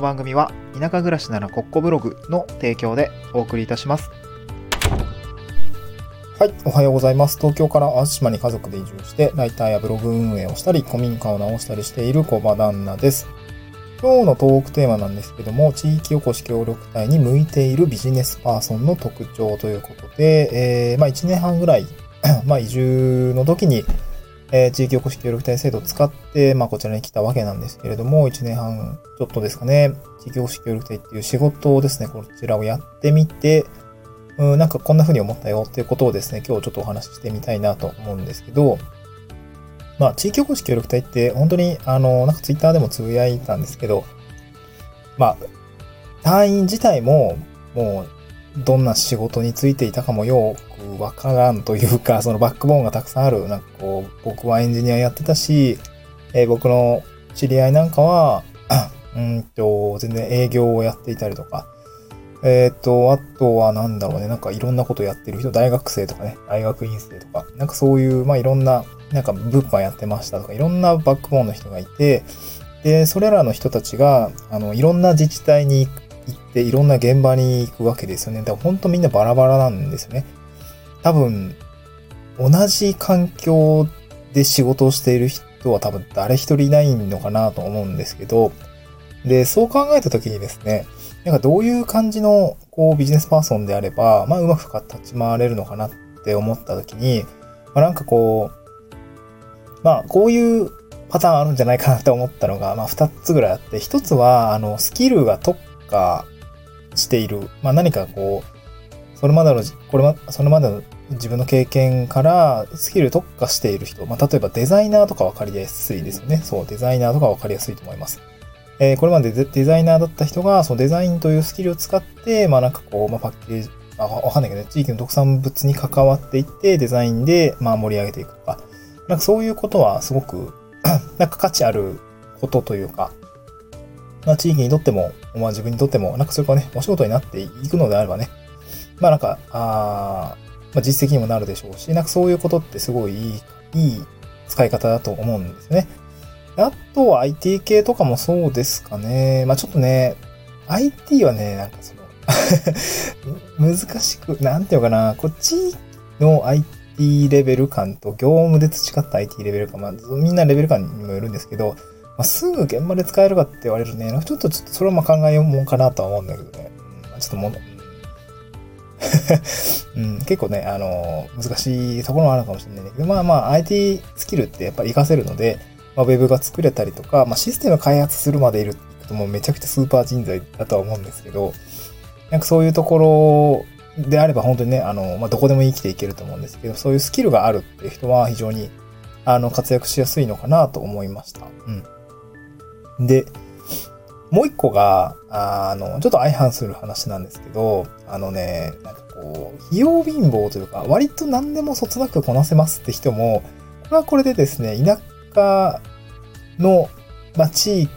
の番組は田舎暮らしならコッコブログの提供でお送りいたします。はい、おはようございます。東京から淡路島に家族で移住して、ライターやブログ運営をしたり、古民家を直したりしている小場旦那です。今日のトークテーマなんですけども、地域おこし協力隊に向いているビジネスパーソンの特徴ということで、えー、まあ1年半ぐらい、まあ移住の時に、えー、地域おこし協力隊制度を使って、まあこちらに来たわけなんですけれども、1年半ちょっとですかね、地域おこし協力隊っていう仕事をですね、こちらをやってみて、うん、なんかこんな風に思ったよっていうことをですね、今日ちょっとお話ししてみたいなと思うんですけど、まあ、地域おこし協力隊って本当に、あの、なんかツイッターでもつぶやいたんですけど、まあ、隊員自体も、もう、どんな仕事についていたかもよくわからんというか、そのバックボーンがたくさんある。なんかこう、僕はエンジニアやってたし、えー、僕の知り合いなんかは、うんと、全然営業をやっていたりとか、えっ、ー、と、あとはなんだろうね、なんかいろんなことやってる人、大学生とかね、大学院生とか、なんかそういう、まあいろんな、なんか物販やってましたとか、いろんなバックボーンの人がいて、で、それらの人たちが、あの、いろんな自治体に行く行って、いろんな現場に行くわけですよね。だから本当みんなバラバラなんですよね。多分、同じ環境で仕事をしている人は多分誰一人いないのかなと思うんですけど、で、そう考えたときにですね、なんかどういう感じの、こう、ビジネスパーソンであれば、まあ、うまく立ち回れるのかなって思ったときに、まあ、なんかこう、まあ、こういうパターンあるんじゃないかなって思ったのが、まあ、二つぐらいあって、一つは、あの、スキルが特化している。まあ、何かこう、それまでの、これま、それまでの自分の経験からスキル特化している人。まあ、例えばデザイナーとかわかりやすいですよね。そう、デザイナーとかわかりやすいと思います。えー、これまでデザイナーだった人が、そのデザインというスキルを使って、まあなんかこう、まあパッケージ、あ、わかんないけどね、地域の特産物に関わっていって、デザインで、まあ盛り上げていくとか、なんかそういうことはすごく なんか価値あることというか、まあ地域にとっても、まあ自分にとっても、なんかそれがね、お仕事になっていくのであればね、まあなんか、あまあ実績にもなるでしょうし、なんかそういうことってすごいいい、いい使い方だと思うんですね。あとは IT 系とかもそうですかね。まあちょっとね、IT はね、なんかその 難しく、なんていうかな、こっちの IT レベル感と業務で培った IT レベル感、まあみんなレベル感にもよるんですけど、まあ、すぐ現場で使えるかって言われるね、ちょっとちょっとそれはまあ考えようもんかなとは思うんだけどね。まあ、ちょっともう、うん、結構ね、あの、難しいところもあるかもしれないけど、まあまあ IT スキルってやっぱり活かせるので、まあ、ウェブが作れたりとか、まあ、システム開発するまでいるともうめちゃくちゃスーパー人材だとは思うんですけど、なんかそういうところであれば本当にね、あの、まあ、どこでも生きていけると思うんですけど、そういうスキルがあるっていう人は非常に、あの、活躍しやすいのかなと思いました。うん。で、もう一個が、あの、ちょっと相反する話なんですけど、あのね、なんかこう、費用貧乏というか、割と何でもそつなくこなせますって人も、これはこれでですね、田舎の、まあ、地域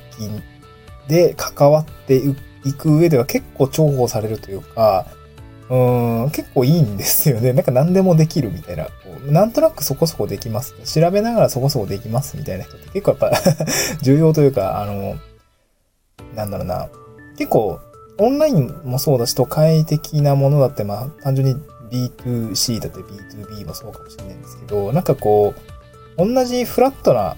で関わっていく上では結構重宝されるというか、うん、結構いいんですよね。なんか何でもできるみたいな。なんとなくそこそこできます。調べながらそこそこできますみたいな人って結構やっぱ 重要というか、あの、なんだろうな。結構、オンラインもそうだし、都会的なものだって、まあ、単純に B2C だって B2B もそうかもしれないんですけど、なんかこう、同じフラットな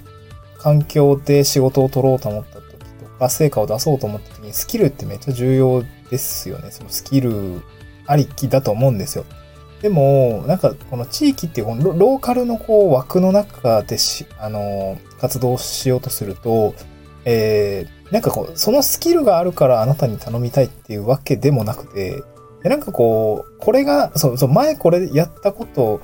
環境で仕事を取ろうと思った時とか、成果を出そうと思った時にスキルってめっちゃ重要ですよね。そのスキルありきだと思うんですよ。でも、なんかこの地域っていうこのローカルのこう枠の中でし、あの、活動しようとすると、えー、なんかこう、そのスキルがあるからあなたに頼みたいっていうわけでもなくて、なんかこう、これが、そう、そう、前これやったこと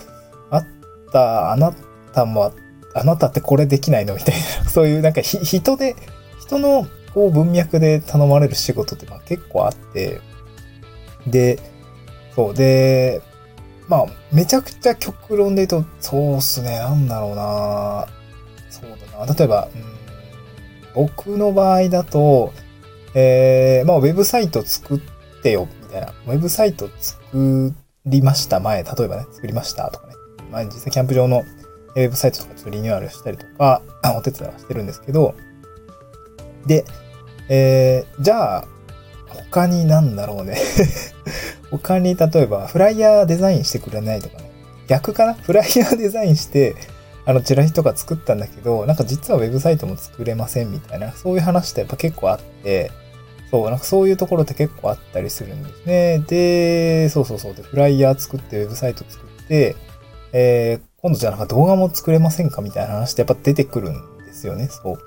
あったあなたもあなたってこれできないのみたいな、そういうなんか人で、人のこう文脈で頼まれる仕事ってまあ結構あって、で、そう、で、まあ、めちゃくちゃ極論で言うと、そうっすね、なんだろうな。そうだな。例えば、うん、僕の場合だと、えー、まあ、ウェブサイト作ってよ、みたいな。ウェブサイト作りました、前、例えばね、作りました。とかね。前、実際キャンプ場のウェブサイトとかちょっとリニューアルしたりとか、お手伝いはしてるんですけど、で、えー、じゃあ、他になんだろうね。他に例えば、フライヤーデザインしてくれないとかね。逆かな？フライヤーデザインして、あの、チラシとか作ったんだけど、なんか実はウェブサイトも作れませんみたいな、そういう話ってやっぱ結構あって、そう、なんかそういうところって結構あったりするんですね。で、そうそうそう。で、フライヤー作って、ウェブサイト作って、えー、今度じゃあなんか動画も作れませんかみたいな話ってやっぱ出てくるんですよね。そう。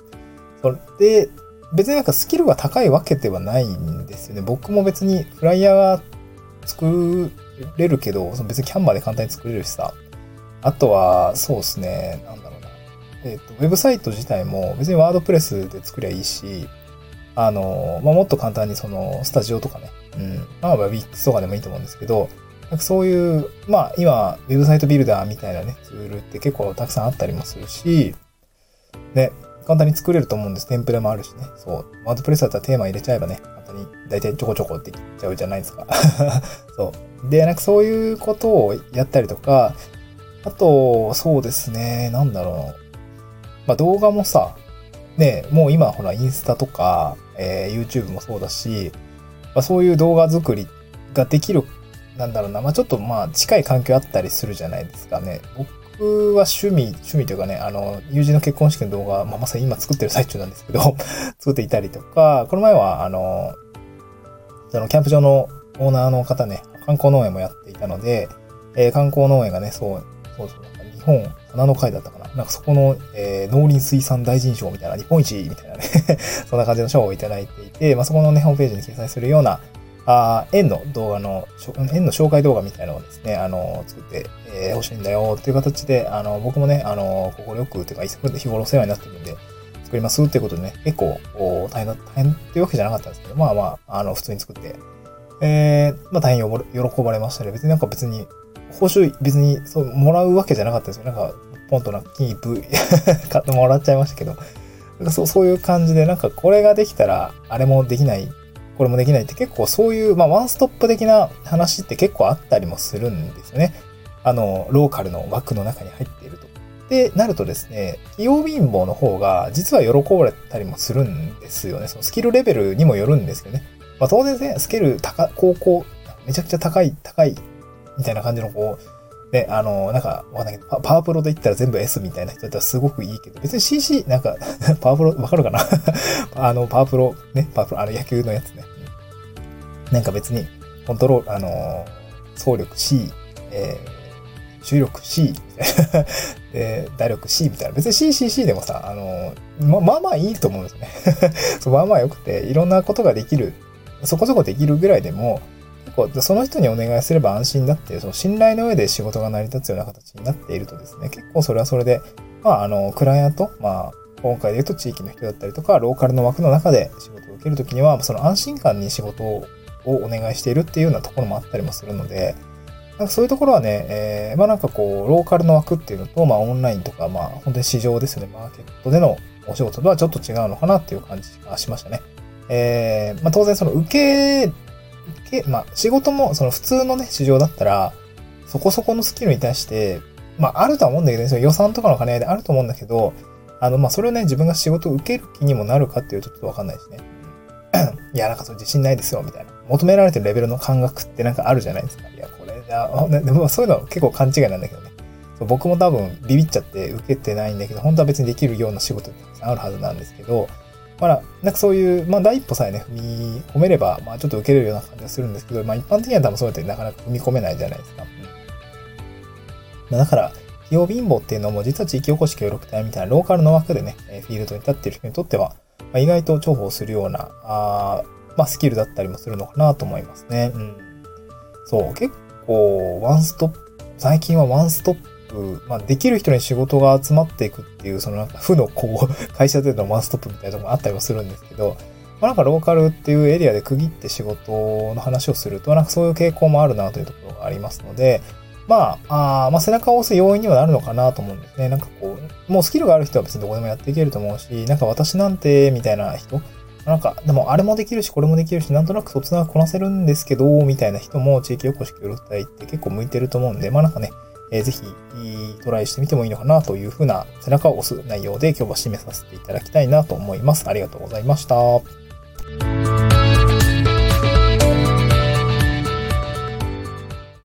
それで、別になんかスキルが高いわけではないんですよね。僕も別にフライヤーが作れるけど、別にキャンバーで簡単に作れるしさ。あとは、そうですね、なんだろうな。えっ、ー、と、ウェブサイト自体も別にワードプレスで作りゃいいし、あの、まあ、もっと簡単にその、スタジオとかね、うん、まあ、ィックスとかでもいいと思うんですけど、なんかそういう、まあ、今、ウェブサイトビルダーみたいなね、ツールって結構たくさんあったりもするし、ね、簡単に作れると思うんです。テンプレもあるしね。そう。ワードプレスだったらテーマ入れちゃえばね、簡単に大体ちょこちょこってきちゃうじゃないですか。そう。で、なんかそういうことをやったりとか、あと、そうですね、なんだろう。まあ動画もさ、ね、もう今ほらインスタとか、えー、YouTube もそうだし、まあ、そういう動画作りができる、なんだろうな、まあちょっとまあ近い環境あったりするじゃないですかね。僕は趣味、趣味というかね、あの、友人の結婚式の動画、まあ、まさに今作ってる最中なんですけど 作っていたりとか、この前は、あの、そのキャンプ場のオーナーの方ね、観光農園もやっていたので、えー、観光農園がね、そう、そうそう、日本花の会だったかな。なんかそこの、えー、農林水産大臣賞みたいな、日本一みたいなね そんな感じの賞をいただいていて、まあ、そこのね、ホームページに掲載するような、あ円の動画の、円の紹介動画みたいなのをですね、あの、作って、えー、欲しいんだよっていう形で、あの、僕もね、あの、心よく、というか、日頃お世話になってるんで、作りますっていうことでね、結構、大変だ、大変っていうわけじゃなかったんですけど、まあまあ、あの、普通に作って、えー、まあ大変喜ばれましたね。別になんか別に、報酬別にそう、もらうわけじゃなかったですよ。なんか、ポンとな金一封買ってもらっちゃいましたけど、なんかそう、そういう感じで、なんかこれができたら、あれもできないこれもできないって結構そういう、まあ、ワンストップ的な話って結構あったりもするんですよね。あの、ローカルの枠の中に入っていると。で、なるとですね、器用貧乏の方が実は喜ばれたりもするんですよね。そのスキルレベルにもよるんですよね。まあ、当然ね、スキル高、高校、めちゃくちゃ高い、高い、みたいな感じのこう、ね、あの、なんか、わかんないけど、パワープロで言ったら全部 S みたいな人だったらすごくいいけど、別に CC、なんか パワープロ、わかるかな？あの、パワープロ、ね、パワープロ、あの野球のやつね。なんか別に、コントロール、あの、総力 C、えー、重力 C、で、打力 C みたいな。別に CCC でもさ、あの、ま、まあまあいいと思うんですよねそう。まあまあ良くて、いろんなことができる、そこそこできるぐらいでも、結構、その人にお願いすれば安心だっていう、その信頼の上で仕事が成り立つような形になっているとですね、結構それはそれで、まあ、あの、クライアント、まあ、今回で言うと地域の人だったりとか、ローカルの枠の中で仕事を受けるときには、その安心感に仕事をお願いしているっていうようなところもあったりもするので、なんかそういうところはね、えー、まあなんかこう、ローカルの枠っていうのと、まあオンラインとか、まあ本当に市場ですね、マーケットでのお仕事とはちょっと違うのかなっていう感じがしましたね。えー、まあ当然その受け、け、まあ仕事もその普通のね、市場だったら、そこそこのスキルに対して、まああるとは思うんだけど、ね、その予算とかの兼ね合いであると思うんだけど、あの、まあそれをね、自分が仕事を受ける気にもなるかっていうとちょっとわかんないですね。いや、なんかそれ自信ないですよ、みたいな。求められてるレベルの感覚ってなんかあるじゃないですか。いや、これじゃあ、でもそういうの結構勘違いなんだけどね。僕も多分ビビっちゃって受けてないんだけど、本当は別にできるような仕事ってたくさんあるはずなんですけど、まあ、なんかそういう、まあ第一歩さえね、踏み込めれば、まあちょっと受けれるような感じがするんですけど、まあ一般的には多分そうやってなかなか踏み込めないじゃないですか。まあ、だから、費用貧乏っていうのも実は地域おこし協力隊みたいなローカルの枠でね、フィールドに立っている人にとっては、まあ、意外と重宝するような、あまあ、スキルだったりもするのかなと思いますね。うん。そう、結構、ワンストップ、最近はワンストップ、まあ、できる人に仕事が集まっていくっていう、そのなんか負のこう、会社でのワンストップみたいなとこもあったりもするんですけど、まあ、なんかローカルっていうエリアで区切って仕事の話をすると、なんかそういう傾向もあるなというところがありますので、まあ、あまあ背中を押す要因にはなるのかなと思うんですね。なんかこう、もうスキルがある人は別にどこでもやっていけると思うし、なんか私なんて、みたいな人、なんか、でもあれもできるし、これもできるし、なんとなくそつなくこなせるんですけど、みたいな人も地域おこし協力隊って結構向いてると思うんで、まあなんかね、えー、ぜひトライしてみてもいいのかなというふうな背中を押す内容で今日は締めさせていただきたいなと思います。ありがとうございました。